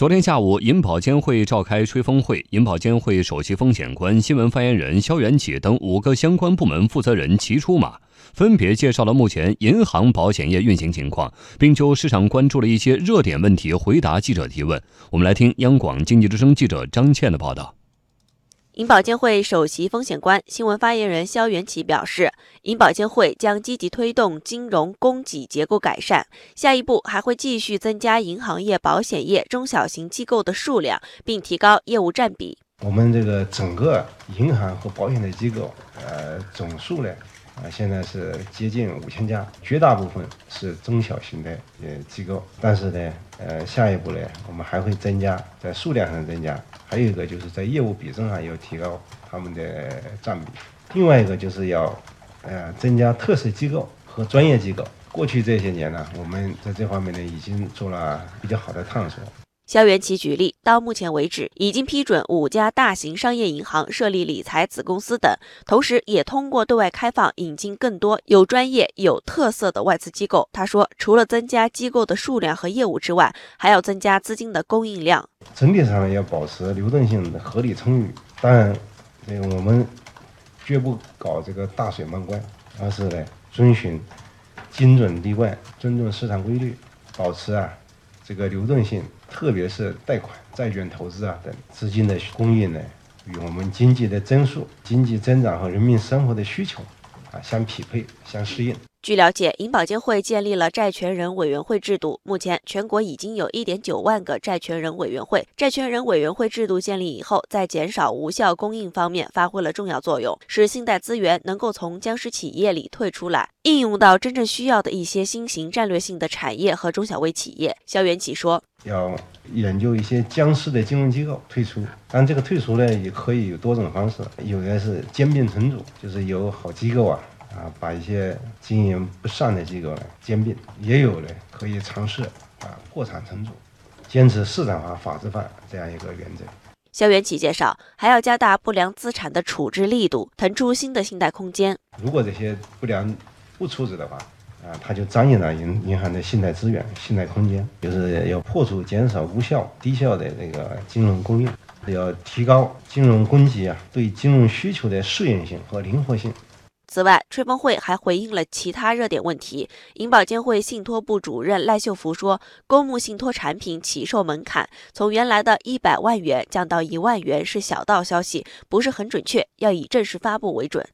昨天下午，银保监会召开吹风会，银保监会首席风险官、新闻发言人肖元启等五个相关部门负责人齐出马，分别介绍了目前银行保险业运行情况，并就市场关注的一些热点问题回答记者提问。我们来听央广经济之声记者张倩的报道。银保监会首席风险官、新闻发言人肖元起表示，银保监会将积极推动金融供给结构改善，下一步还会继续增加银行业、保险业中小型机构的数量，并提高业务占比。我们这个整个银行和保险的机构，呃，总数呢。啊，现在是接近五千家，绝大部分是中小型的呃机构。但是呢，呃，下一步呢，我们还会增加在数量上增加，还有一个就是在业务比重上要提高他们的占比。另外一个就是要呃增加特色机构和专业机构。过去这些年呢，我们在这方面呢已经做了比较好的探索。肖元奇举例，到目前为止，已经批准五家大型商业银行设立理财子公司等，同时也通过对外开放引进更多有专业、有特色的外资机构。他说，除了增加机构的数量和业务之外，还要增加资金的供应量。整体上要保持流动性的合理充裕。当然，这个我们绝不搞这个大水漫灌，而是呢遵循精准立万，尊重市场规律，保持啊。这个流动性，特别是贷款、债券投资啊等资金的供应呢，与我们经济的增速、经济增长和人民生活的需求啊相匹配、相适应。据了解，银保监会建立了债权人委员会制度。目前，全国已经有一点九万个债权人委员会。债权人委员会制度建立以后，在减少无效供应方面发挥了重要作用，使信贷资源能够从僵尸企业里退出来，应用到真正需要的一些新型战略性的产业和中小微企业。肖元起说：“要研究一些僵尸的金融机构退出，但这个退出呢，也可以有多种方式，有的是兼并重组，就是有好机构啊。”啊，把一些经营不善的机构呢兼并，也有呢可以尝试啊破产重组，坚持市场化、法治化这样一个原则。肖元起介绍，还要加大不良资产的处置力度，腾出新的信贷空间。如果这些不良不处置的话，啊，它就占用了银银行的信贷资源、信贷空间，就是要破除、减少无效、低效的这个金融供应，要提高金融供给啊对金融需求的适应性和灵活性。此外，吹风会还回应了其他热点问题。银保监会信托部主任赖秀福说，公募信托产品起售门槛从原来的一百万元降到一万元是小道消息，不是很准确，要以正式发布为准。